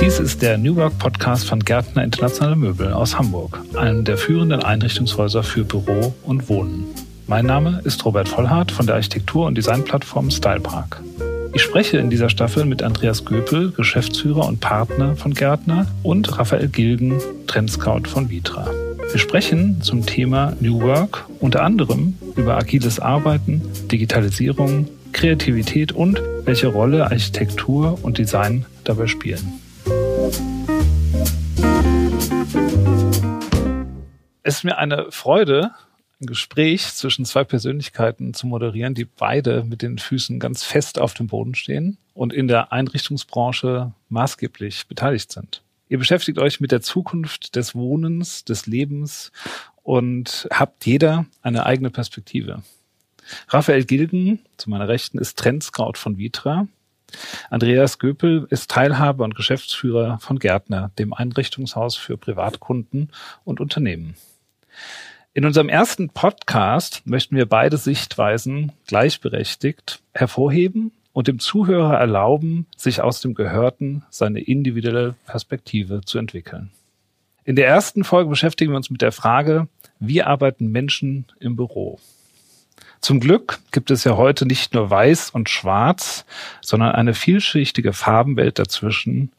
Dies ist der New Work Podcast von Gärtner Internationale Möbel aus Hamburg, einem der führenden Einrichtungshäuser für Büro und Wohnen. Mein Name ist Robert Vollhardt von der Architektur- und Designplattform Stylepark. Ich spreche in dieser Staffel mit Andreas Göpel, Geschäftsführer und Partner von Gärtner, und Raphael Gilgen, Trendscout von Vitra. Wir sprechen zum Thema New Work unter anderem über agiles Arbeiten, Digitalisierung, Kreativität und welche Rolle Architektur und Design dabei spielen. Es ist mir eine Freude, ein Gespräch zwischen zwei Persönlichkeiten zu moderieren, die beide mit den Füßen ganz fest auf dem Boden stehen und in der Einrichtungsbranche maßgeblich beteiligt sind. Ihr beschäftigt euch mit der Zukunft des Wohnens, des Lebens und habt jeder eine eigene Perspektive. Raphael Gilgen, zu meiner Rechten, ist Trendscout von Vitra. Andreas Göpel ist Teilhaber und Geschäftsführer von Gärtner, dem Einrichtungshaus für Privatkunden und Unternehmen. In unserem ersten Podcast möchten wir beide Sichtweisen gleichberechtigt hervorheben und dem Zuhörer erlauben, sich aus dem Gehörten seine individuelle Perspektive zu entwickeln. In der ersten Folge beschäftigen wir uns mit der Frage, wie arbeiten Menschen im Büro? Zum Glück gibt es ja heute nicht nur weiß und schwarz, sondern eine vielschichtige Farbenwelt dazwischen.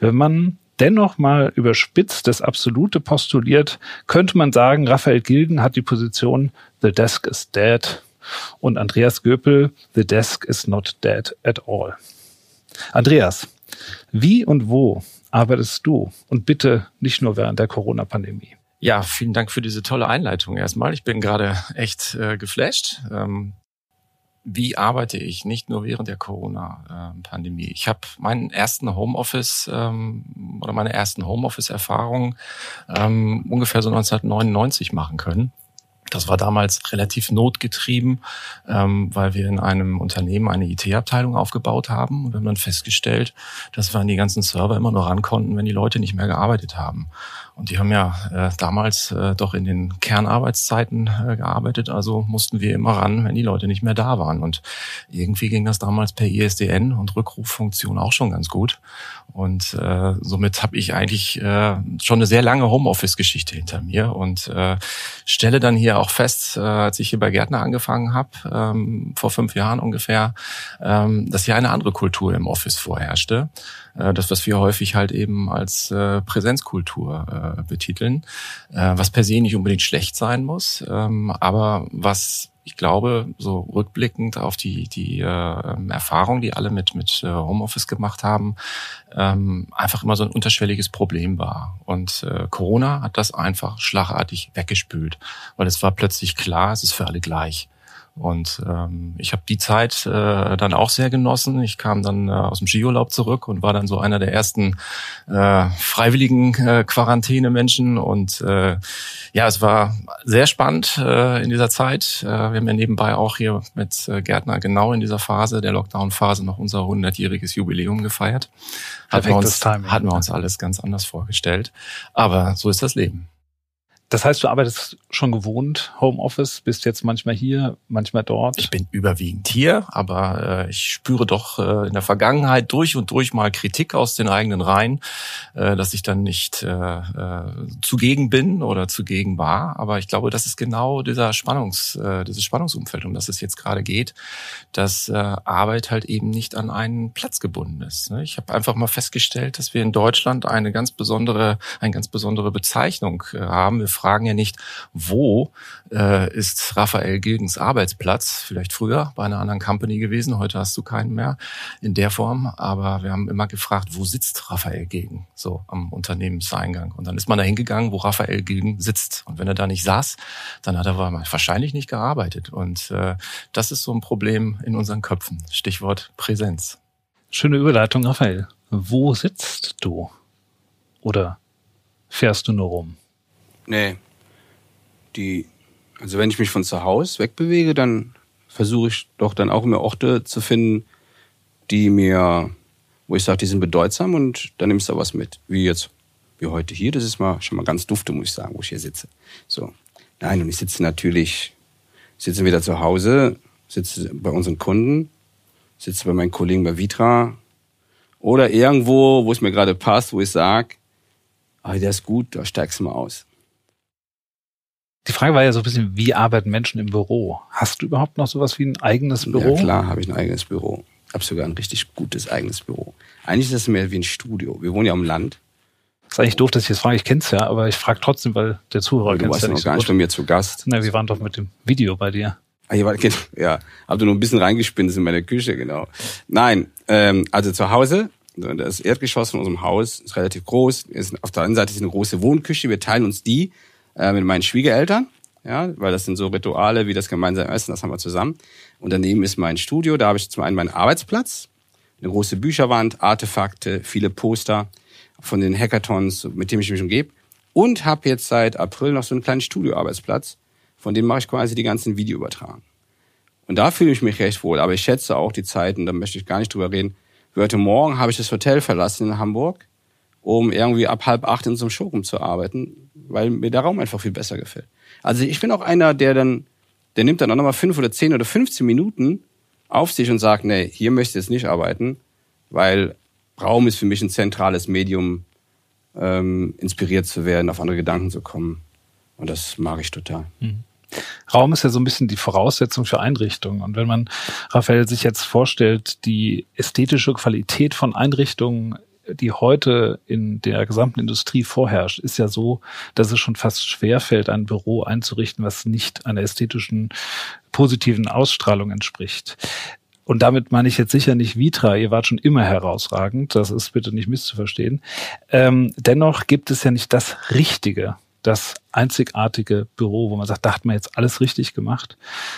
Wenn man dennoch mal überspitzt das Absolute postuliert, könnte man sagen, Raphael Gilden hat die Position The Desk is dead und Andreas Göpel The Desk is not dead at all. Andreas, wie und wo arbeitest du? Und bitte nicht nur während der Corona-Pandemie. Ja, vielen Dank für diese tolle Einleitung erstmal. Ich bin gerade echt äh, geflasht. Ähm, wie arbeite ich nicht nur während der Corona-Pandemie. Ich habe meinen ersten Homeoffice ähm, oder meine ersten Homeoffice-Erfahrungen ähm, ungefähr so 1999 machen können. Das war damals relativ notgetrieben, ähm, weil wir in einem Unternehmen eine IT-Abteilung aufgebaut haben und wir haben dann festgestellt, dass wir an die ganzen Server immer nur ran konnten, wenn die Leute nicht mehr gearbeitet haben. Und die haben ja äh, damals äh, doch in den Kernarbeitszeiten äh, gearbeitet, also mussten wir immer ran, wenn die Leute nicht mehr da waren. Und irgendwie ging das damals per ISDN und Rückruffunktion auch schon ganz gut. Und äh, somit habe ich eigentlich äh, schon eine sehr lange Homeoffice-Geschichte hinter mir und äh, stelle dann hier auch fest, äh, als ich hier bei Gärtner angefangen habe, ähm, vor fünf Jahren ungefähr, ähm, dass hier eine andere Kultur im Office vorherrschte. Äh, das, was wir häufig halt eben als äh, Präsenzkultur äh, betiteln, äh, was per se nicht unbedingt schlecht sein muss, ähm, aber was ich glaube, so rückblickend auf die, die äh, Erfahrung, die alle mit, mit äh, Homeoffice gemacht haben, ähm, einfach immer so ein unterschwelliges Problem war. Und äh, Corona hat das einfach schlagartig weggespült, weil es war plötzlich klar, es ist für alle gleich. Und ähm, ich habe die Zeit äh, dann auch sehr genossen. Ich kam dann äh, aus dem Skiurlaub zurück und war dann so einer der ersten äh, freiwilligen äh, Quarantäne-Menschen. Und äh, ja, es war sehr spannend äh, in dieser Zeit. Äh, wir haben ja nebenbei auch hier mit äh, Gärtner genau in dieser Phase, der Lockdown-Phase, noch unser 100-jähriges Jubiläum gefeiert. Hatten wir, uns, Timing, hatten wir uns alles ganz anders vorgestellt. Aber so ist das Leben. Das heißt, du arbeitest schon gewohnt, Homeoffice, bist jetzt manchmal hier, manchmal dort. Ich bin überwiegend hier, aber äh, ich spüre doch äh, in der Vergangenheit durch und durch mal Kritik aus den eigenen Reihen, äh, dass ich dann nicht äh, äh, zugegen bin oder zugegen war. Aber ich glaube, das ist genau dieser Spannungs, äh, dieses Spannungsumfeld, um das es jetzt gerade geht, dass äh, Arbeit halt eben nicht an einen Platz gebunden ist. Ne? Ich habe einfach mal festgestellt, dass wir in Deutschland eine ganz besondere, eine ganz besondere Bezeichnung äh, haben. Wir fragen ja nicht, wo äh, ist Raphael Gilgens Arbeitsplatz? Vielleicht früher bei einer anderen Company gewesen, heute hast du keinen mehr in der Form. Aber wir haben immer gefragt, wo sitzt Raphael Gilgen? So am Unternehmenseingang. Und dann ist man da hingegangen, wo Raphael Gilgen sitzt. Und wenn er da nicht saß, dann hat er wahrscheinlich nicht gearbeitet. Und äh, das ist so ein Problem in unseren Köpfen. Stichwort Präsenz. Schöne Überleitung, Raphael. Wo sitzt du? Oder fährst du nur rum? Nee. Die, also wenn ich mich von zu Hause wegbewege, dann versuche ich doch dann auch immer Orte zu finden, die mir, wo ich sage, die sind bedeutsam und dann nimmst du was mit. Wie jetzt, wie heute hier, das ist mal schon mal ganz dufte, muss ich sagen, wo ich hier sitze. So. Nein, und ich sitze natürlich, sitze wieder zu Hause, sitze bei unseren Kunden, sitze bei meinen Kollegen bei Vitra Oder irgendwo, wo es mir gerade passt, wo ich sage, ah, der ist gut, da steigst du mal aus. Die Frage war ja so ein bisschen, wie arbeiten Menschen im Büro? Hast du überhaupt noch sowas wie ein eigenes Büro? Ja, klar, habe ich ein eigenes Büro. Habe sogar ein richtig gutes eigenes Büro. Eigentlich ist es mehr wie ein Studio. Wir wohnen ja am Land. Das ist eigentlich doof, dass ich das frage. Ich kenn's ja, aber ich frage trotzdem, weil der Zuhörer kennt es ja nicht noch gar nicht bei mir zu Gast. Na, wir waren doch mit dem Video bei dir. Ah, hier war, ja, hab du nur ein bisschen reingespinnt in meine Küche, genau. Nein, ähm, also zu Hause, das Erdgeschoss von unserem Haus ist relativ groß. Auf der anderen Seite ist eine große Wohnküche. Wir teilen uns die äh, mit meinen Schwiegereltern, ja, weil das sind so Rituale wie das gemeinsame Essen, das haben wir zusammen. Und daneben ist mein Studio, da habe ich zum einen meinen Arbeitsplatz, eine große Bücherwand, Artefakte, viele Poster von den Hackathons, mit dem ich mich umgebe. Und habe jetzt seit April noch so einen kleinen Studioarbeitsplatz, von dem mache ich quasi die ganzen Videoübertragen. Und da fühle ich mich recht wohl. Aber ich schätze auch die Zeiten, da möchte ich gar nicht drüber reden. Heute Morgen habe ich das Hotel verlassen in Hamburg, um irgendwie ab halb acht in so einem Showroom zu arbeiten, weil mir der Raum einfach viel besser gefällt. Also ich bin auch einer, der dann, der nimmt dann auch nochmal fünf oder zehn oder 15 Minuten auf sich und sagt, nee, hier möchte ich jetzt nicht arbeiten, weil Raum ist für mich ein zentrales Medium, ähm, inspiriert zu werden, auf andere Gedanken zu kommen. Und das mag ich total. Mhm. Raum ist ja so ein bisschen die Voraussetzung für Einrichtungen. Und wenn man, Raphael, sich jetzt vorstellt, die ästhetische Qualität von Einrichtungen, die heute in der gesamten Industrie vorherrscht, ist ja so, dass es schon fast schwerfällt, ein Büro einzurichten, was nicht einer ästhetischen positiven Ausstrahlung entspricht. Und damit meine ich jetzt sicher nicht Vitra, ihr wart schon immer herausragend, das ist bitte nicht misszuverstehen. Ähm, dennoch gibt es ja nicht das Richtige das einzigartige Büro, wo man sagt, da hat man jetzt alles richtig gemacht.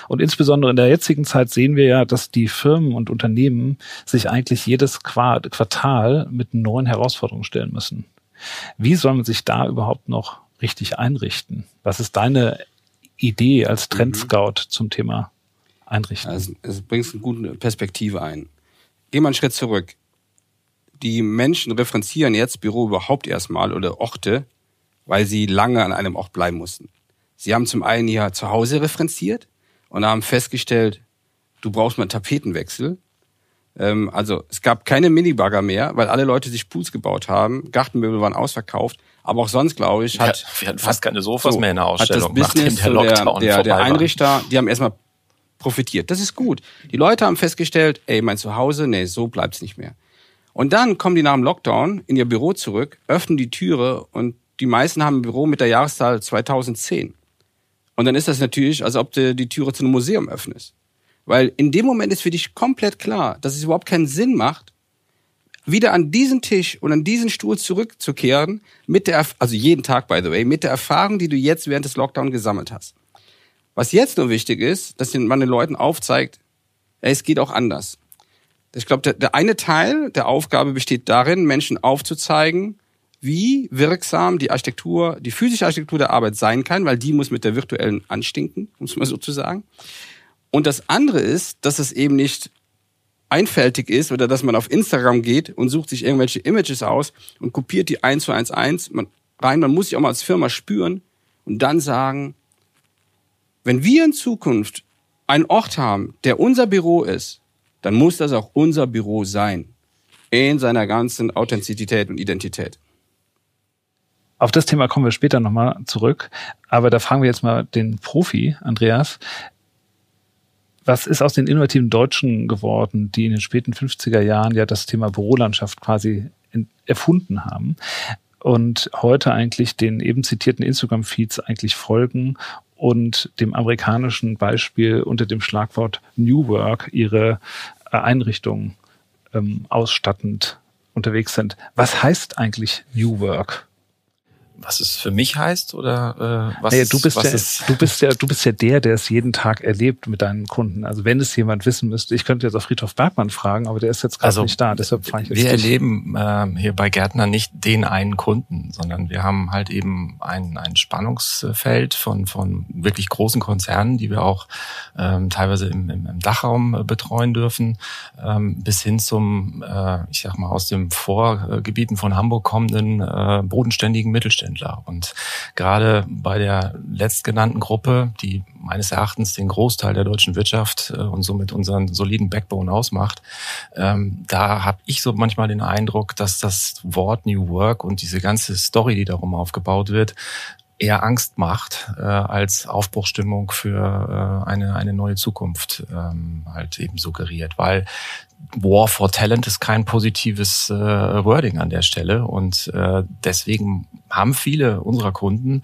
Und insbesondere in der jetzigen Zeit sehen wir ja, dass die Firmen und Unternehmen sich eigentlich jedes Quartal mit neuen Herausforderungen stellen müssen. Wie soll man sich da überhaupt noch richtig einrichten? Was ist deine Idee als. Trendscout mhm. zum Thema Einrichten? Also, es bringt eine gute Perspektive ein. Gehen wir einen Schritt zurück. Die Menschen referenzieren jetzt Büro überhaupt erstmal oder Orte weil sie lange an einem Ort bleiben mussten. Sie haben zum einen ihr Zuhause referenziert und haben festgestellt, du brauchst mal einen Tapetenwechsel. Ähm, also es gab keine Minibagger mehr, weil alle Leute sich Pools gebaut haben. Gartenmöbel waren ausverkauft. Aber auch sonst, glaube ich, hat... Ja, wir hatten fast keine Sofas so, mehr in der Ausstellung, hat das Business, nachdem der Lockdown der, der, der Einrichter, die haben erstmal profitiert. Das ist gut. Die Leute haben festgestellt, ey, mein Zuhause, nee, so bleibt's nicht mehr. Und dann kommen die nach dem Lockdown in ihr Büro zurück, öffnen die Türe und die meisten haben ein Büro mit der Jahreszahl 2010. Und dann ist das natürlich, als ob du die Türe zu einem Museum öffnest. Weil in dem Moment ist für dich komplett klar, dass es überhaupt keinen Sinn macht, wieder an diesen Tisch und an diesen Stuhl zurückzukehren, mit der, also jeden Tag, by the way, mit der Erfahrung, die du jetzt während des Lockdown gesammelt hast. Was jetzt nur wichtig ist, dass man den Leuten aufzeigt, es geht auch anders. Ich glaube, der, der eine Teil der Aufgabe besteht darin, Menschen aufzuzeigen, wie wirksam die Architektur, die physische Architektur der Arbeit sein kann, weil die muss mit der virtuellen anstinken, muss man sozusagen. Und das andere ist, dass es eben nicht einfältig ist oder dass man auf Instagram geht und sucht sich irgendwelche Images aus und kopiert die eins zu eins eins rein. Man muss sich auch mal als Firma spüren und dann sagen, wenn wir in Zukunft einen Ort haben, der unser Büro ist, dann muss das auch unser Büro sein. In seiner ganzen Authentizität und Identität. Auf das Thema kommen wir später nochmal zurück. Aber da fragen wir jetzt mal den Profi, Andreas. Was ist aus den innovativen Deutschen geworden, die in den späten 50er Jahren ja das Thema Bürolandschaft quasi erfunden haben und heute eigentlich den eben zitierten Instagram-Feeds eigentlich folgen und dem amerikanischen Beispiel unter dem Schlagwort New Work ihre äh, Einrichtungen ähm, ausstattend unterwegs sind. Was heißt eigentlich New Work? Was es für mich heißt oder äh, was, naja, du bist was ja, ist du bist ja du bist ja der, der es jeden Tag erlebt mit deinen Kunden. Also wenn es jemand wissen müsste, ich könnte jetzt auch Friedhof Bergmann fragen, aber der ist jetzt gerade also, nicht da. Deshalb frage ich jetzt Wir erleben äh, hier bei Gärtner nicht den einen Kunden, sondern wir haben halt eben ein, ein Spannungsfeld von von wirklich großen Konzernen, die wir auch ähm, teilweise im, im, im Dachraum äh, betreuen dürfen, ähm, bis hin zum, äh, ich sag mal aus dem Vorgebieten von Hamburg kommenden äh, bodenständigen Mittelständler Mittelständler. Und gerade bei der letztgenannten Gruppe, die meines Erachtens den Großteil der deutschen Wirtschaft äh, und somit unseren soliden Backbone ausmacht, ähm, da habe ich so manchmal den Eindruck, dass das Wort New Work und diese ganze Story, die darum aufgebaut wird, eher Angst macht äh, als Aufbruchstimmung für äh, eine, eine neue Zukunft ähm, halt eben suggeriert. Weil War for Talent ist kein positives äh, Wording an der Stelle und äh, deswegen haben viele unserer Kunden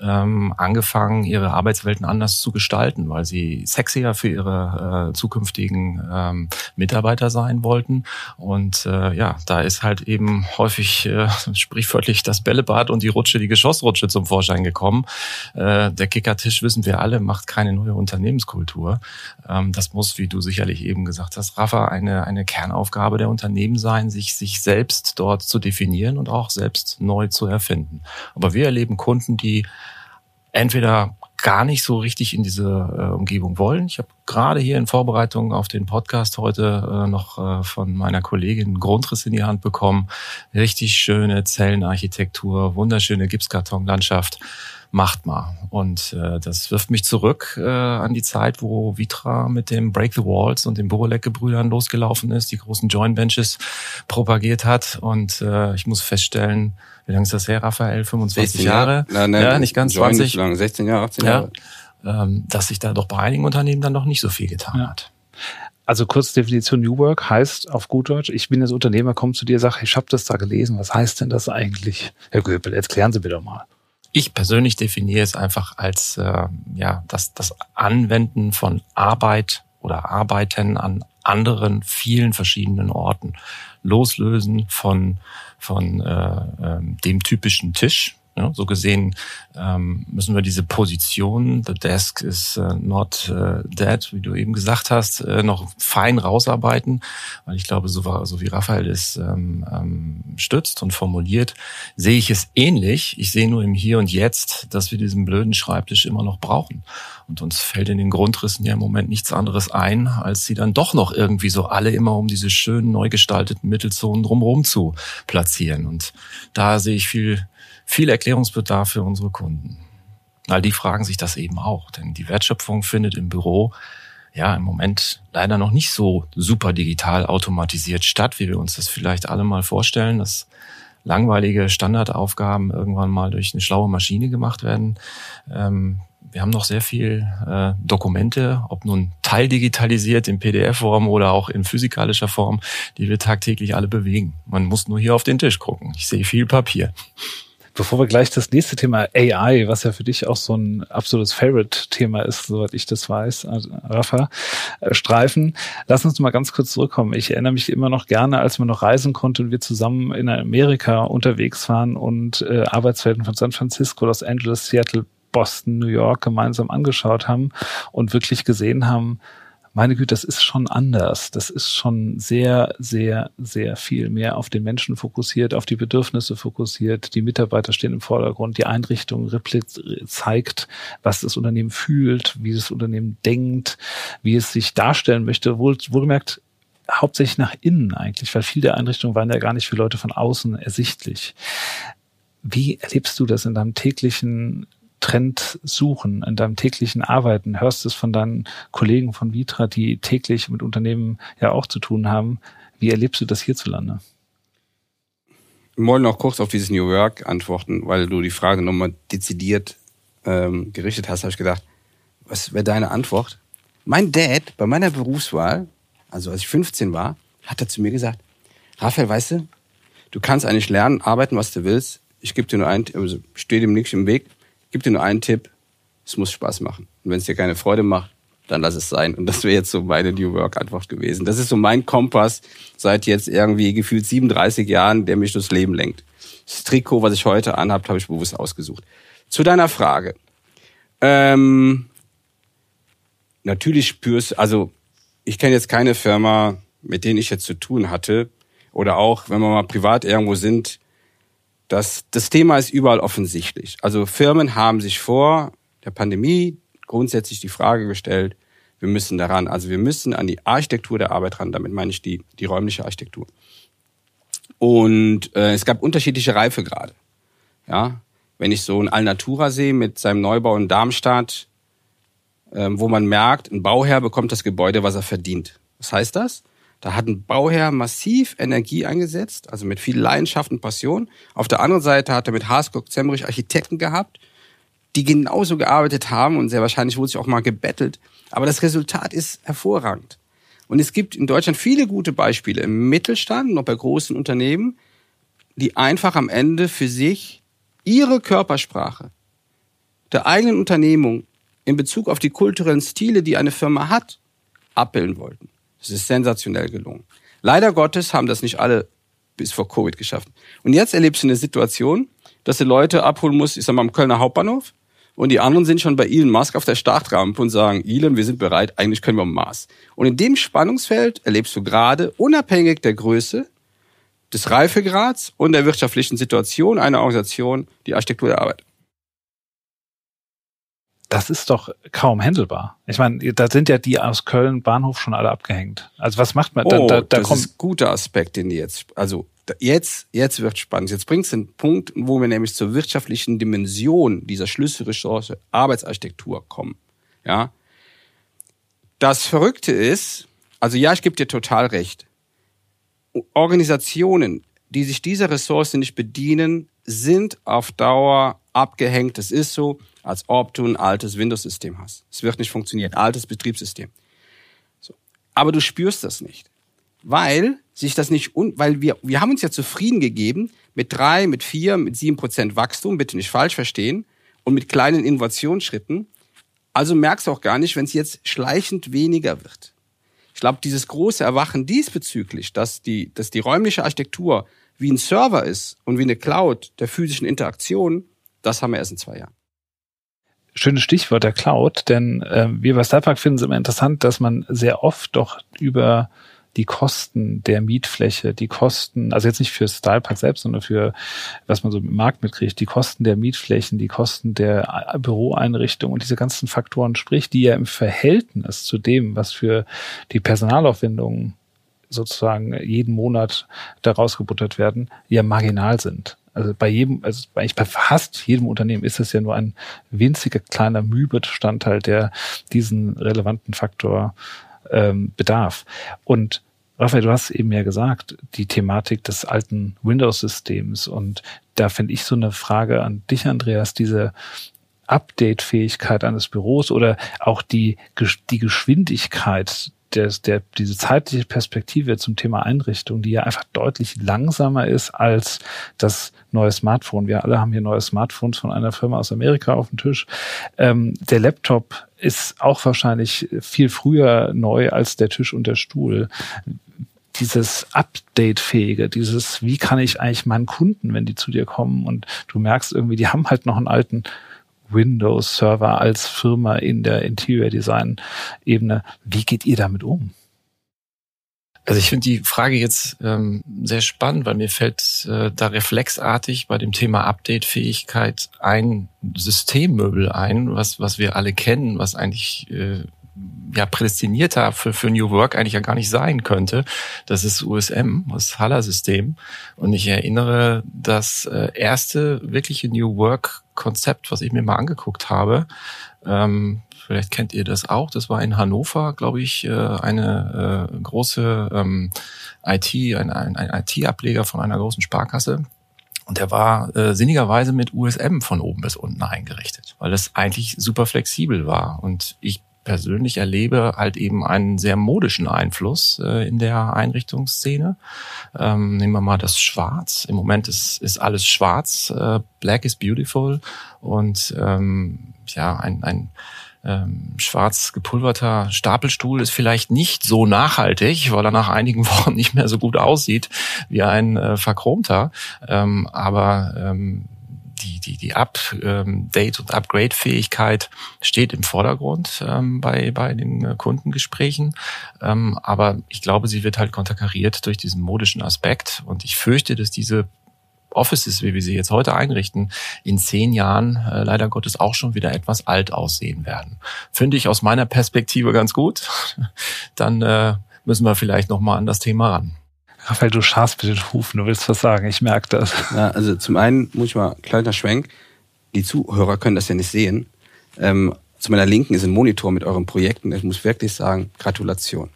ähm, angefangen, ihre Arbeitswelten anders zu gestalten, weil sie sexier für ihre äh, zukünftigen ähm, Mitarbeiter sein wollten. Und äh, ja, da ist halt eben häufig äh, sprichwörtlich das Bällebad und die Rutsche, die Geschossrutsche zum Vorschein gekommen. Äh, der Kickertisch, wissen wir alle, macht keine neue Unternehmenskultur. Ähm, das muss, wie du sicherlich eben gesagt hast, Rafa, eine, eine Kernaufgabe der Unternehmen sein, sich, sich selbst dort zu definieren und auch selbst neu zu erfinden finden. Aber wir erleben Kunden, die entweder gar nicht so richtig in diese äh, Umgebung wollen. Ich habe gerade hier in Vorbereitung auf den Podcast heute äh, noch äh, von meiner Kollegin Grundriss in die Hand bekommen. Richtig schöne Zellenarchitektur, wunderschöne Gipskartonlandschaft macht mal. Und äh, das wirft mich zurück äh, an die Zeit, wo Vitra mit dem Break the Walls und den Borolek-Gebrüdern losgelaufen ist, die großen Joint Benches propagiert hat. Und äh, ich muss feststellen, wie lange ist das her, Raphael? 25 Jahre? Nein, nein, ja, nicht ganz Joint 20. Nicht lang, 16 Jahre, 18 Jahre. Ja, ähm, dass sich da doch bei einigen Unternehmen dann noch nicht so viel getan ja. hat. Also kurz Definition New Work heißt auf gut Deutsch, ich bin jetzt Unternehmer, komme zu dir, sage, ich habe das da gelesen, was heißt denn das eigentlich? Herr Göbel, erklären Sie mir doch mal ich persönlich definiere es einfach als äh, ja das, das Anwenden von Arbeit oder Arbeiten an anderen vielen verschiedenen Orten. Loslösen von, von äh, äh, dem typischen Tisch, ja, so gesehen ähm, müssen wir diese Position, the desk is uh, not uh, dead, wie du eben gesagt hast, äh, noch fein rausarbeiten, weil ich glaube, so, so wie Raphael es ähm, ähm, stützt und formuliert, sehe ich es ähnlich. Ich sehe nur im Hier und Jetzt, dass wir diesen blöden Schreibtisch immer noch brauchen. Und uns fällt in den Grundrissen ja im Moment nichts anderes ein, als sie dann doch noch irgendwie so alle immer um diese schönen neu gestalteten Mittelzonen drumherum zu platzieren. Und da sehe ich viel viel Erklärungsbedarf für unsere Kunden. Weil die fragen sich das eben auch, denn die Wertschöpfung findet im Büro ja im Moment leider noch nicht so super digital automatisiert statt, wie wir uns das vielleicht alle mal vorstellen, dass langweilige Standardaufgaben irgendwann mal durch eine schlaue Maschine gemacht werden. Ähm, wir haben noch sehr viel äh, Dokumente, ob nun teildigitalisiert in PDF-Form oder auch in physikalischer Form, die wir tagtäglich alle bewegen. Man muss nur hier auf den Tisch gucken. Ich sehe viel Papier. Bevor wir gleich das nächste Thema AI, was ja für dich auch so ein absolutes Favorite-Thema ist, soweit ich das weiß, also Rafa, äh, streifen, lass uns mal ganz kurz zurückkommen. Ich erinnere mich immer noch gerne, als man noch reisen konnte und wir zusammen in Amerika unterwegs waren und äh, Arbeitswelten von San Francisco, Los Angeles, Seattle, Boston, New York gemeinsam angeschaut haben und wirklich gesehen haben, meine Güte, das ist schon anders. Das ist schon sehr, sehr, sehr viel mehr auf den Menschen fokussiert, auf die Bedürfnisse fokussiert. Die Mitarbeiter stehen im Vordergrund. Die Einrichtung zeigt, was das Unternehmen fühlt, wie das Unternehmen denkt, wie es sich darstellen möchte. Wohl, wohlgemerkt, hauptsächlich nach innen eigentlich, weil viele der Einrichtungen waren ja gar nicht für Leute von außen ersichtlich. Wie erlebst du das in deinem täglichen Trend suchen in deinem täglichen Arbeiten? Hörst du es von deinen Kollegen von Vitra, die täglich mit Unternehmen ja auch zu tun haben? Wie erlebst du das hierzulande? Ich wollte noch kurz auf dieses New Work antworten, weil du die Frage nochmal dezidiert ähm, gerichtet hast, habe ich gedacht, was wäre deine Antwort? Mein Dad bei meiner Berufswahl, also als ich 15 war, hat er zu mir gesagt, Raphael, weißt du, du kannst eigentlich lernen, arbeiten, was du willst. Ich gebe dir nur ein, also stehe dem nichts im Weg gebe dir nur einen Tipp, es muss Spaß machen. Und wenn es dir keine Freude macht, dann lass es sein. Und das wäre jetzt so meine New Work-Antwort gewesen. Das ist so mein Kompass seit jetzt irgendwie gefühlt 37 Jahren, der mich durchs Leben lenkt. Das Trikot, was ich heute anhabe, habe ich bewusst ausgesucht. Zu deiner Frage. Ähm, natürlich spürst, also ich kenne jetzt keine Firma, mit denen ich jetzt zu tun hatte, oder auch, wenn wir mal privat irgendwo sind, das, das Thema ist überall offensichtlich. Also Firmen haben sich vor der Pandemie grundsätzlich die Frage gestellt, wir müssen daran, also wir müssen an die Architektur der Arbeit ran, damit meine ich die, die räumliche Architektur. Und äh, es gab unterschiedliche Reifegrade. Ja, wenn ich so ein Alnatura sehe mit seinem Neubau in Darmstadt, ähm, wo man merkt, ein Bauherr bekommt das Gebäude, was er verdient. Was heißt das? Da hat ein Bauherr massiv Energie eingesetzt, also mit viel Leidenschaft und Passion. Auf der anderen Seite hat er mit Haskog Zemmerich Architekten gehabt, die genauso gearbeitet haben und sehr wahrscheinlich wurde sich auch mal gebettelt. Aber das Resultat ist hervorragend. Und es gibt in Deutschland viele gute Beispiele im Mittelstand, noch bei großen Unternehmen, die einfach am Ende für sich ihre Körpersprache der eigenen Unternehmung in Bezug auf die kulturellen Stile, die eine Firma hat, abbilden wollten. Das ist sensationell gelungen. Leider Gottes haben das nicht alle bis vor Covid geschafft. Und jetzt erlebst du eine Situation, dass du Leute abholen musst, ich sag mal, am Kölner Hauptbahnhof, und die anderen sind schon bei Elon Musk auf der Startrampe und sagen, Elon, wir sind bereit, eigentlich können wir am Mars. Und in dem Spannungsfeld erlebst du gerade, unabhängig der Größe, des Reifegrads und der wirtschaftlichen Situation einer Organisation die Architektur der Arbeit das ist doch kaum handelbar. Ich meine, da sind ja die aus Köln Bahnhof schon alle abgehängt. Also was macht man? Oh, da, da, da das kommt ist ein guter Aspekt, den jetzt, also jetzt, jetzt wird spannend. Jetzt bringst du einen Punkt, wo wir nämlich zur wirtschaftlichen Dimension dieser Schlüsselressource Arbeitsarchitektur kommen. Ja. Das Verrückte ist, also ja, ich gebe dir total recht. Organisationen, die sich dieser Ressource nicht bedienen, sind auf Dauer abgehängt. Das ist so als ob du ein altes Windows-System hast. Es wird nicht funktionieren, altes Betriebssystem. So. Aber du spürst das nicht, weil sich das nicht, weil wir, wir haben uns ja zufrieden gegeben mit drei, mit vier, mit sieben Prozent Wachstum, bitte nicht falsch verstehen, und mit kleinen Innovationsschritten. Also merkst du auch gar nicht, wenn es jetzt schleichend weniger wird. Ich glaube, dieses große Erwachen diesbezüglich, dass die, dass die räumliche Architektur wie ein Server ist und wie eine Cloud der physischen Interaktion, das haben wir erst in zwei Jahren. Schönes Stichwort der Cloud, denn äh, wir bei Starpark finden es immer interessant, dass man sehr oft doch über die Kosten der Mietfläche, die Kosten, also jetzt nicht für Stylepark selbst, sondern für, was man so im Markt mitkriegt, die Kosten der Mietflächen, die Kosten der Büroeinrichtung und diese ganzen Faktoren spricht, die ja im Verhältnis zu dem, was für die Personalaufwendungen sozusagen jeden Monat da rausgebuttert werden, ja marginal sind. Also bei jedem, also eigentlich bei fast jedem Unternehmen ist es ja nur ein winziger kleiner Mühbestandteil, der diesen relevanten Faktor ähm, bedarf. Und Raphael, du hast eben ja gesagt, die Thematik des alten Windows-Systems. Und da finde ich so eine Frage an dich, Andreas, diese Update-Fähigkeit eines Büros oder auch die, die Geschwindigkeit der, der, diese zeitliche Perspektive zum Thema Einrichtung, die ja einfach deutlich langsamer ist als das neue Smartphone. Wir alle haben hier neue Smartphones von einer Firma aus Amerika auf dem Tisch. Ähm, der Laptop ist auch wahrscheinlich viel früher neu als der Tisch und der Stuhl dieses Update-fähige, dieses, wie kann ich eigentlich meinen Kunden, wenn die zu dir kommen und du merkst irgendwie, die haben halt noch einen alten Windows Server als Firma in der Interior Design Ebene. Wie geht ihr damit um? Also ich finde die Frage jetzt ähm, sehr spannend, weil mir fällt äh, da reflexartig bei dem Thema Update-Fähigkeit ein Systemmöbel ein, was, was wir alle kennen, was eigentlich äh, ja prädestinierter für, für New Work eigentlich ja gar nicht sein könnte. Das ist USM, das Haller-System. Und ich erinnere, das äh, erste wirkliche New Work-Konzept, was ich mir mal angeguckt habe, ähm, vielleicht kennt ihr das auch, das war in Hannover, glaube ich, äh, eine äh, große ähm, IT, ein, ein, ein IT-Ableger von einer großen Sparkasse. Und der war äh, sinnigerweise mit USM von oben bis unten eingerichtet, weil das eigentlich super flexibel war. Und ich persönlich erlebe halt eben einen sehr modischen Einfluss äh, in der Einrichtungsszene. Ähm, nehmen wir mal das Schwarz. Im Moment ist, ist alles schwarz. Äh, Black is beautiful. Und ähm, ja, ein, ein ähm, schwarz gepulverter Stapelstuhl ist vielleicht nicht so nachhaltig, weil er nach einigen Wochen nicht mehr so gut aussieht wie ein äh, verchromter. Ähm, aber ähm, die, die, die Update- ähm, und Upgrade-Fähigkeit steht im Vordergrund ähm, bei, bei den äh, Kundengesprächen. Ähm, aber ich glaube, sie wird halt konterkariert durch diesen modischen Aspekt. Und ich fürchte, dass diese Offices, wie wir sie jetzt heute einrichten, in zehn Jahren äh, leider Gottes auch schon wieder etwas alt aussehen werden. Finde ich aus meiner Perspektive ganz gut. Dann äh, müssen wir vielleicht noch mal an das Thema ran. Raphael, du scharfst mit den Hufen, du willst was sagen, ich merke das. Ja, also zum einen muss ich mal, kleiner Schwenk, die Zuhörer können das ja nicht sehen. Ähm, zu meiner Linken ist ein Monitor mit euren Projekten. Ich muss wirklich sagen, Gratulation.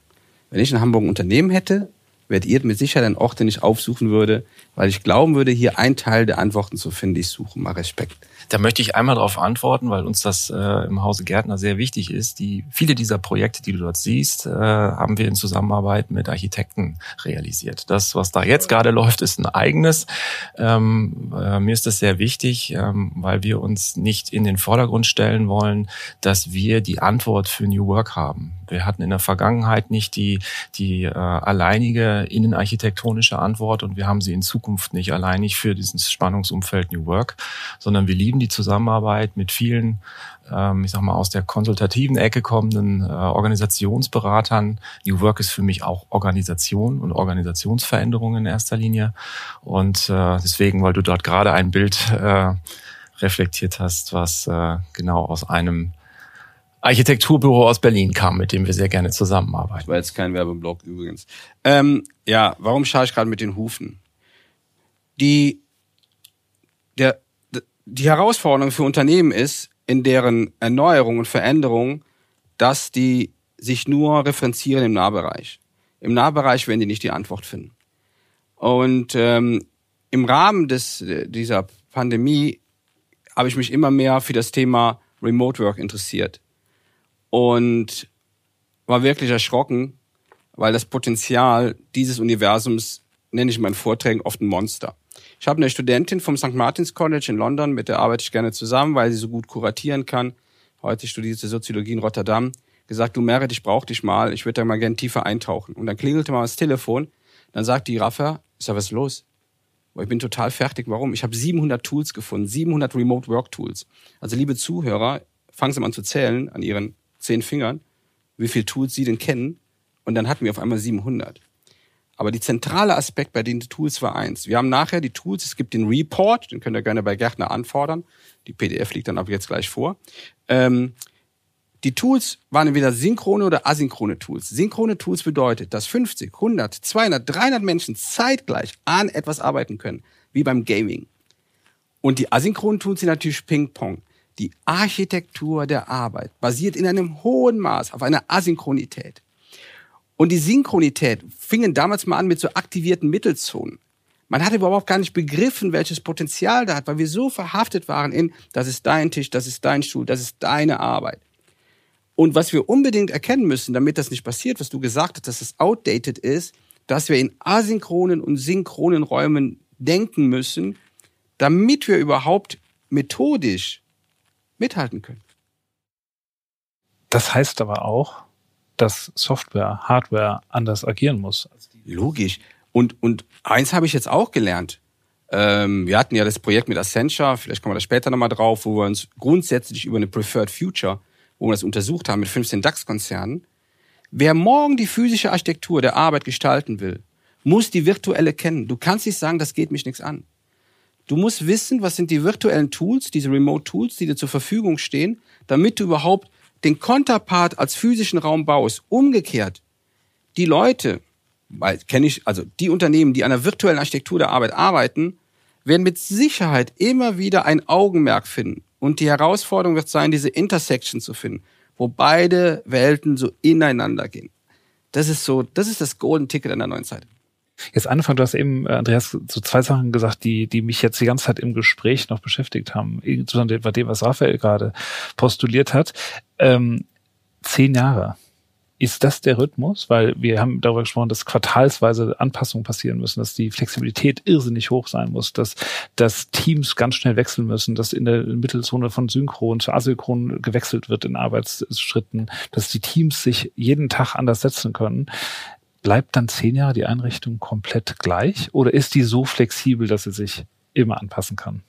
Wenn ich in Hamburg ein Unternehmen hätte, werdet ihr mit Sicherheit einen Ort, den ich aufsuchen würde, weil ich glauben würde, hier einen Teil der Antworten zu finden, die ich suche. Mal Respekt. Da möchte ich einmal darauf antworten, weil uns das äh, im Hause Gärtner sehr wichtig ist. Die viele dieser Projekte, die du dort siehst, äh, haben wir in Zusammenarbeit mit Architekten realisiert. Das, was da jetzt gerade läuft, ist ein eigenes. Ähm, äh, mir ist das sehr wichtig, ähm, weil wir uns nicht in den Vordergrund stellen wollen, dass wir die Antwort für New Work haben. Wir hatten in der Vergangenheit nicht die die äh, alleinige innenarchitektonische Antwort und wir haben sie in Zukunft nicht alleinig für dieses Spannungsumfeld New Work, sondern wir lieben die Zusammenarbeit mit vielen, ähm, ich sag mal, aus der konsultativen Ecke kommenden äh, Organisationsberatern. New Work ist für mich auch Organisation und Organisationsveränderung in erster Linie. Und äh, deswegen, weil du dort gerade ein Bild äh, reflektiert hast, was äh, genau aus einem Architekturbüro aus Berlin kam, mit dem wir sehr gerne zusammenarbeiten. War jetzt kein Werbeblock übrigens. Ähm, ja, warum schaue ich gerade mit den Hufen? Die, der, die Herausforderung für Unternehmen ist, in deren Erneuerung und Veränderung, dass die sich nur referenzieren im Nahbereich. Im Nahbereich werden die nicht die Antwort finden. Und ähm, im Rahmen des, dieser Pandemie habe ich mich immer mehr für das Thema Remote Work interessiert und war wirklich erschrocken, weil das Potenzial dieses Universums nenne ich in meinen Vorträgen oft ein Monster. Ich habe eine Studentin vom St. Martin's College in London, mit der arbeite ich gerne zusammen, weil sie so gut kuratieren kann. Heute studiert sie Soziologie in Rotterdam. Gesagt, du Merit, ich brauche dich mal, ich würde da mal gerne tiefer eintauchen. Und dann klingelte mal das Telefon. Dann sagt die Raffa, ist da was los? ich bin total fertig. Warum? Ich habe 700 Tools gefunden, 700 Remote Work Tools. Also liebe Zuhörer, fangen Sie mal an zu zählen an Ihren zehn Fingern, wie viele Tools Sie denn kennen. Und dann hatten wir auf einmal 700. Aber die zentrale Aspekt bei den Tools war eins. Wir haben nachher die Tools, es gibt den Report, den könnt ihr gerne bei Gärtner anfordern. Die PDF liegt dann ab jetzt gleich vor. Ähm, die Tools waren entweder synchrone oder asynchrone Tools. Synchrone Tools bedeutet, dass 50, 100, 200, 300 Menschen zeitgleich an etwas arbeiten können, wie beim Gaming. Und die asynchronen Tools sind natürlich Ping-Pong. Die Architektur der Arbeit basiert in einem hohen Maß auf einer Asynchronität. Und die Synchronität fingen damals mal an mit so aktivierten Mittelzonen. Man hatte überhaupt gar nicht begriffen, welches Potenzial da hat, weil wir so verhaftet waren in, das ist dein Tisch, das ist dein Stuhl, das ist deine Arbeit. Und was wir unbedingt erkennen müssen, damit das nicht passiert, was du gesagt hast, dass es outdated ist, dass wir in asynchronen und synchronen Räumen denken müssen, damit wir überhaupt methodisch mithalten können. Das heißt aber auch, dass Software, Hardware anders agieren muss. Logisch. Und, und eins habe ich jetzt auch gelernt. Ähm, wir hatten ja das Projekt mit Accenture, vielleicht kommen wir da später nochmal drauf, wo wir uns grundsätzlich über eine Preferred Future, wo wir das untersucht haben mit 15 DAX-Konzernen. Wer morgen die physische Architektur der Arbeit gestalten will, muss die virtuelle kennen. Du kannst nicht sagen, das geht mich nichts an. Du musst wissen, was sind die virtuellen Tools, diese Remote Tools, die dir zur Verfügung stehen, damit du überhaupt den Konterpart als physischen Raum baust. Umgekehrt, die Leute, weil kenne ich, also die Unternehmen, die an der virtuellen Architektur der Arbeit arbeiten, werden mit Sicherheit immer wieder ein Augenmerk finden. Und die Herausforderung wird sein, diese Intersection zu finden, wo beide Welten so ineinander gehen. Das ist so, das ist das Golden Ticket der neuen Zeit. Jetzt Anfang, du hast eben, äh, Andreas, so zwei Sachen gesagt, die, die mich jetzt die ganze Zeit im Gespräch noch beschäftigt haben, insbesondere bei dem, was Raphael gerade postuliert hat. Ähm, zehn Jahre. Ist das der Rhythmus? Weil wir haben darüber gesprochen, dass quartalsweise Anpassungen passieren müssen, dass die Flexibilität irrsinnig hoch sein muss, dass, dass Teams ganz schnell wechseln müssen, dass in der Mittelzone von Synchron zu Asynchron gewechselt wird in Arbeitsschritten, dass die Teams sich jeden Tag anders setzen können bleibt dann zehn Jahre die Einrichtung komplett gleich oder ist die so flexibel, dass sie sich immer anpassen kann?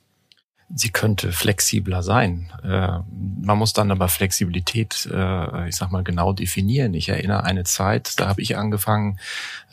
Sie könnte flexibler sein. Äh, man muss dann aber Flexibilität, äh, ich sag mal, genau definieren. Ich erinnere eine Zeit, da habe ich angefangen,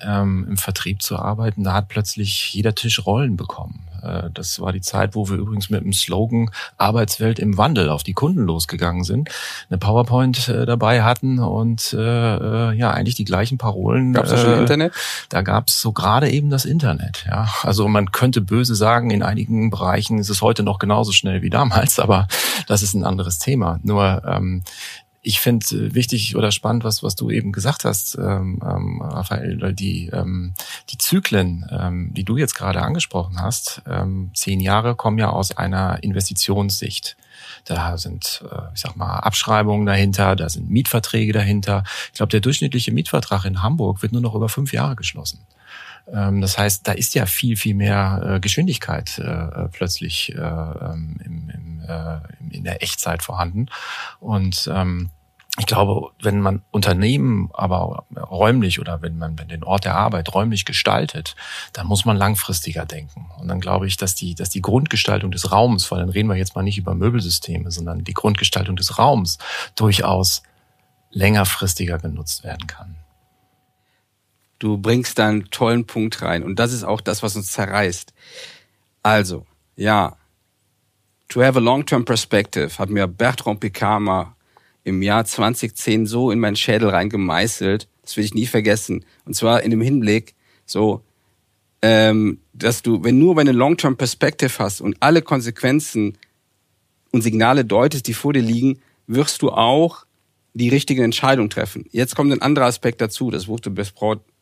ähm, im Vertrieb zu arbeiten. Da hat plötzlich jeder Tisch Rollen bekommen. Äh, das war die Zeit, wo wir übrigens mit dem Slogan Arbeitswelt im Wandel auf die Kunden losgegangen sind, eine PowerPoint äh, dabei hatten und äh, ja eigentlich die gleichen Parolen. Gab es da schon Internet? Da gab es so gerade eben das Internet. Ja, also man könnte böse sagen, in einigen Bereichen ist es heute noch genauso schnell wie damals, aber das ist ein anderes Thema. Nur ähm, ich finde äh, wichtig oder spannend, was, was du eben gesagt hast, ähm, ähm, Raphael, die, ähm, die Zyklen, ähm, die du jetzt gerade angesprochen hast, ähm, zehn Jahre kommen ja aus einer Investitionssicht. Da sind, äh, ich sag mal, Abschreibungen dahinter, da sind Mietverträge dahinter. Ich glaube, der durchschnittliche Mietvertrag in Hamburg wird nur noch über fünf Jahre geschlossen. Ähm, das heißt, da ist ja viel, viel mehr äh, Geschwindigkeit äh, plötzlich äh, ähm, im, im, äh, in der Echtzeit vorhanden. Und ähm, ich glaube, wenn man Unternehmen aber räumlich oder wenn man den Ort der Arbeit räumlich gestaltet, dann muss man langfristiger denken. Und dann glaube ich, dass die, dass die Grundgestaltung des Raums, weil dann reden wir jetzt mal nicht über Möbelsysteme, sondern die Grundgestaltung des Raums durchaus längerfristiger genutzt werden kann. Du bringst da einen tollen Punkt rein. Und das ist auch das, was uns zerreißt. Also, ja, to have a long-term perspective hat mir Bertrand Picard mal im Jahr 2010 so in meinen Schädel reingemeißelt. Das will ich nie vergessen. Und zwar in dem Hinblick, so, ähm, dass du, wenn nur wenn du Long-Term Perspective hast und alle Konsequenzen und Signale deutest, die vor dir liegen, wirst du auch die richtige Entscheidung treffen. Jetzt kommt ein anderer Aspekt dazu, das wusste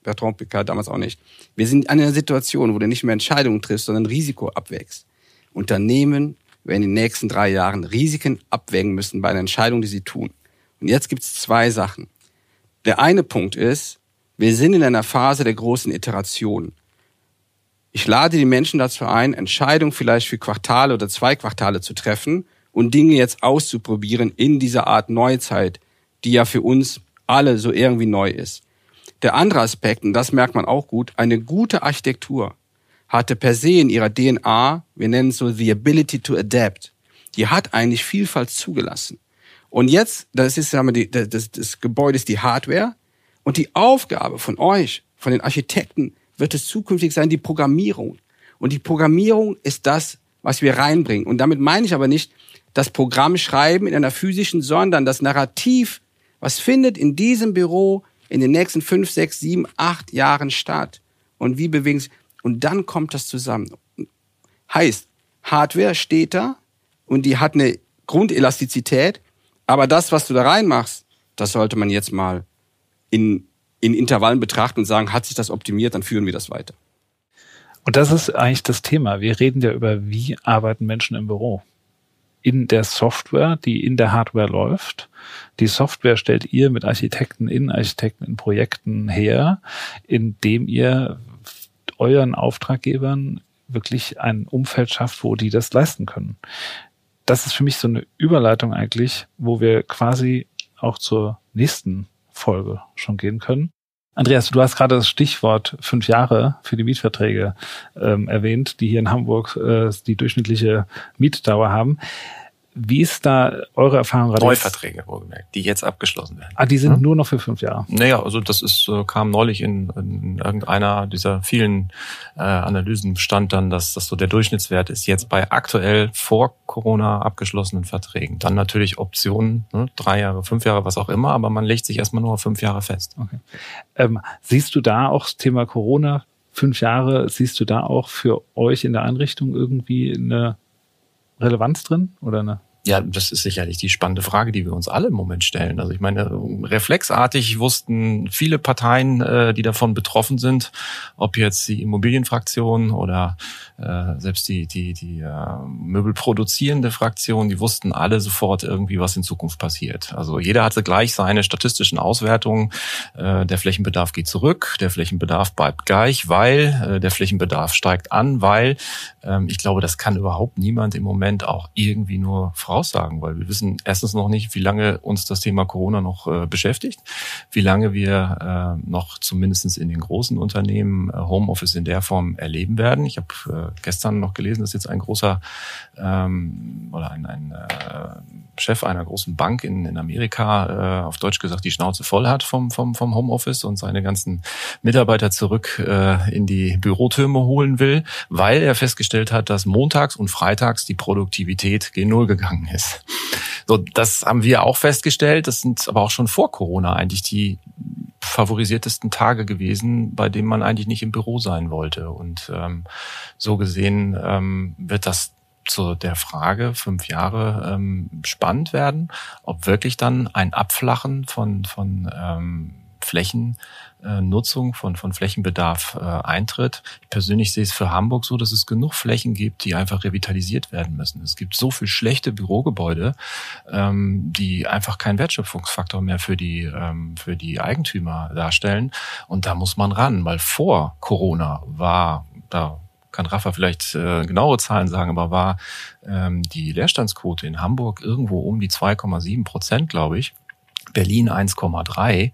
Bertrand Picard damals auch nicht. Wir sind an einer Situation, wo du nicht mehr Entscheidungen triffst, sondern Risiko abwägst. Unternehmen werden in den nächsten drei Jahren Risiken abwägen müssen bei einer Entscheidung, die sie tun. Und jetzt gibt es zwei Sachen. Der eine Punkt ist, wir sind in einer Phase der großen Iteration. Ich lade die Menschen dazu ein, Entscheidungen vielleicht für Quartale oder zwei Quartale zu treffen und Dinge jetzt auszuprobieren in dieser Art Neuzeit, die ja für uns alle so irgendwie neu ist. Der andere Aspekt, und das merkt man auch gut, eine gute Architektur hatte per se in ihrer DNA, wir nennen es so the ability to adapt. Die hat eigentlich Vielfalt zugelassen. Und jetzt, das ist wir, die, das, das Gebäude ist die Hardware und die Aufgabe von euch, von den Architekten, wird es zukünftig sein, die Programmierung. Und die Programmierung ist das, was wir reinbringen. Und damit meine ich aber nicht das Programm schreiben in einer physischen, sondern das Narrativ, was findet in diesem Büro in den nächsten fünf, sechs, sieben, acht Jahren statt. Und wie bewegen sich, und dann kommt das zusammen. Heißt, Hardware steht da und die hat eine Grundelastizität, aber das, was du da reinmachst, das sollte man jetzt mal in, in Intervallen betrachten und sagen, hat sich das optimiert, dann führen wir das weiter. Und das ist eigentlich das Thema. Wir reden ja über, wie arbeiten Menschen im Büro. In der Software, die in der Hardware läuft. Die Software stellt ihr mit Architekten in Architekten in Projekten her, indem ihr euren Auftraggebern wirklich ein Umfeld schafft, wo die das leisten können das ist für mich so eine Überleitung eigentlich, wo wir quasi auch zur nächsten Folge schon gehen können. Andreas, du hast gerade das Stichwort fünf Jahre für die Mietverträge ähm, erwähnt, die hier in Hamburg äh, die durchschnittliche Mietdauer haben. Wie ist da eure Erfahrung gerade? Neuverträge, wohlgemerkt, die jetzt abgeschlossen werden. Ah, die sind hm? nur noch für fünf Jahre. Naja, also das ist, äh, kam neulich in, in irgendeiner dieser vielen äh, Analysen stand dann, dass das so der Durchschnittswert ist jetzt bei aktuell vor Corona abgeschlossenen Verträgen. Dann natürlich Optionen, ne, drei Jahre, fünf Jahre, was auch immer, aber man legt sich erstmal nur auf fünf Jahre fest. Okay. Ähm, siehst du da auch das Thema Corona, fünf Jahre, siehst du da auch für euch in der Einrichtung irgendwie eine Relevanz drin oder eine ja, das ist sicherlich die spannende Frage, die wir uns alle im Moment stellen. Also ich meine, reflexartig wussten viele Parteien, äh, die davon betroffen sind, ob jetzt die Immobilienfraktion oder äh, selbst die, die, die äh, möbelproduzierende Fraktion, die wussten alle sofort irgendwie, was in Zukunft passiert. Also jeder hatte gleich seine statistischen Auswertungen. Äh, der Flächenbedarf geht zurück, der Flächenbedarf bleibt gleich, weil äh, der Flächenbedarf steigt an, weil ähm, ich glaube, das kann überhaupt niemand im Moment auch irgendwie nur voraussagen, weil wir wissen erstens noch nicht, wie lange uns das Thema Corona noch äh, beschäftigt, wie lange wir äh, noch zumindestens in den großen Unternehmen äh, Homeoffice in der Form erleben werden. Ich habe äh, gestern noch gelesen, dass jetzt ein großer ähm, oder ein, ein äh, Chef einer großen Bank in, in Amerika, äh, auf Deutsch gesagt, die Schnauze voll hat vom, vom, vom Homeoffice und seine ganzen Mitarbeiter zurück äh, in die Bürotürme holen will, weil er festgestellt hat, dass montags und freitags die Produktivität gen Null gegangen ist. So, das haben wir auch festgestellt. Das sind aber auch schon vor Corona eigentlich die favorisiertesten Tage gewesen, bei denen man eigentlich nicht im Büro sein wollte. Und ähm, so gesehen ähm, wird das zu der Frage fünf Jahre ähm, spannend werden, ob wirklich dann ein Abflachen von, von ähm, Flächennutzung, von, von Flächenbedarf äh, eintritt. Ich persönlich sehe es für Hamburg so, dass es genug Flächen gibt, die einfach revitalisiert werden müssen. Es gibt so viel schlechte Bürogebäude, ähm, die einfach keinen Wertschöpfungsfaktor mehr für die, ähm, für die Eigentümer darstellen. Und da muss man ran, weil vor Corona war da kann Rafa vielleicht äh, genaue Zahlen sagen, aber war ähm, die Leerstandsquote in Hamburg irgendwo um die 2,7 Prozent, glaube ich. Berlin 1,3.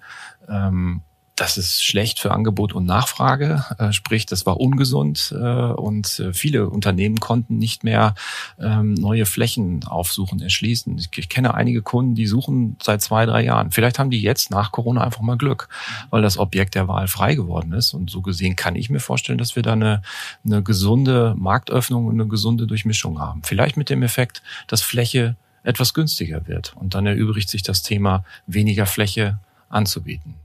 Ähm, das ist schlecht für Angebot und Nachfrage, äh, sprich, das war ungesund äh, und äh, viele Unternehmen konnten nicht mehr ähm, neue Flächen aufsuchen, erschließen. Ich, kenne einige Kunden, die suchen seit zwei, drei Jahren. Vielleicht haben die jetzt nach Corona einfach mal Glück, weil das Objekt der Wahl frei geworden ist. Und so gesehen kann ich mir vorstellen, dass wir da eine, eine gesunde Marktöffnung und eine gesunde Durchmischung haben. Vielleicht mit dem Effekt, dass Fläche etwas günstiger wird. Und dann erübrigt sich das Thema weniger Fläche anzubieten.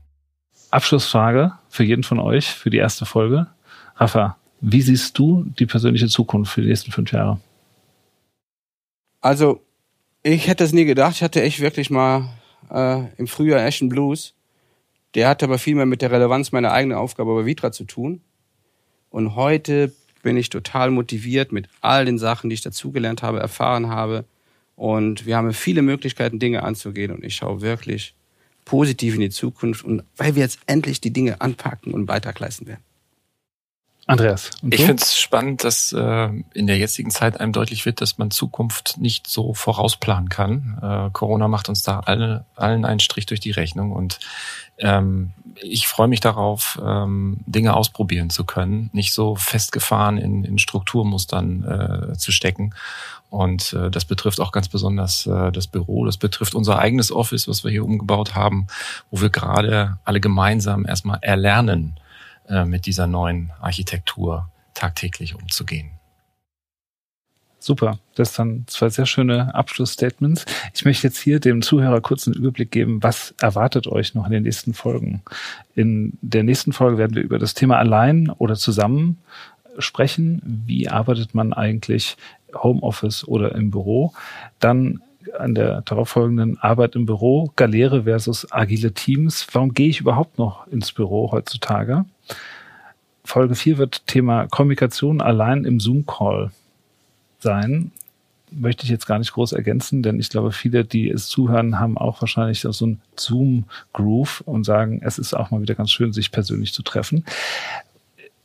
Abschlussfrage für jeden von euch für die erste Folge. Rafa, wie siehst du die persönliche Zukunft für die nächsten fünf Jahre? Also, ich hätte es nie gedacht. Ich hatte echt wirklich mal äh, im Frühjahr einen Blues. Der hatte aber viel mehr mit der Relevanz meiner eigenen Aufgabe bei Vitra zu tun. Und heute bin ich total motiviert mit all den Sachen, die ich dazugelernt habe, erfahren habe. Und wir haben viele Möglichkeiten, Dinge anzugehen. Und ich schaue wirklich positiv in die Zukunft und weil wir jetzt endlich die Dinge anpacken und Beitrag leisten werden. Andreas. Ich finde es spannend, dass äh, in der jetzigen Zeit einem deutlich wird, dass man Zukunft nicht so vorausplanen kann. Äh, Corona macht uns da alle, allen einen Strich durch die Rechnung und ähm, ich freue mich darauf, ähm, Dinge ausprobieren zu können, nicht so festgefahren in, in Strukturmustern äh, zu stecken und äh, das betrifft auch ganz besonders äh, das Büro. Das betrifft unser eigenes Office, was wir hier umgebaut haben, wo wir gerade alle gemeinsam erstmal erlernen, äh, mit dieser neuen Architektur tagtäglich umzugehen. Super, das sind zwei sehr schöne Abschlussstatements. Ich möchte jetzt hier dem Zuhörer kurz einen Überblick geben, was erwartet euch noch in den nächsten Folgen. In der nächsten Folge werden wir über das Thema allein oder zusammen sprechen. Wie arbeitet man eigentlich Homeoffice oder im Büro. Dann an der darauffolgenden Arbeit im Büro, Galere versus agile Teams. Warum gehe ich überhaupt noch ins Büro heutzutage? Folge 4 wird Thema Kommunikation allein im Zoom-Call sein. Möchte ich jetzt gar nicht groß ergänzen, denn ich glaube, viele, die es zuhören, haben auch wahrscheinlich so einen Zoom-Groove und sagen, es ist auch mal wieder ganz schön, sich persönlich zu treffen.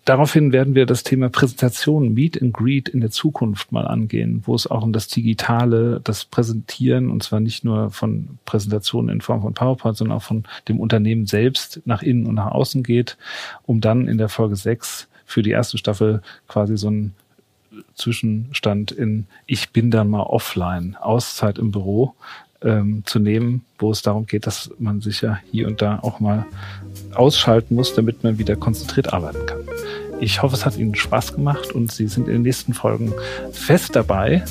Daraufhin werden wir das Thema Präsentation, Meet and Greet in der Zukunft mal angehen, wo es auch um das Digitale, das Präsentieren, und zwar nicht nur von Präsentationen in Form von PowerPoint, sondern auch von dem Unternehmen selbst nach innen und nach außen geht, um dann in der Folge 6 für die erste Staffel quasi so ein Zwischenstand in Ich bin dann mal offline, Auszeit im Büro ähm, zu nehmen, wo es darum geht, dass man sich ja hier und da auch mal ausschalten muss, damit man wieder konzentriert arbeiten kann. Ich hoffe, es hat Ihnen Spaß gemacht und Sie sind in den nächsten Folgen fest dabei.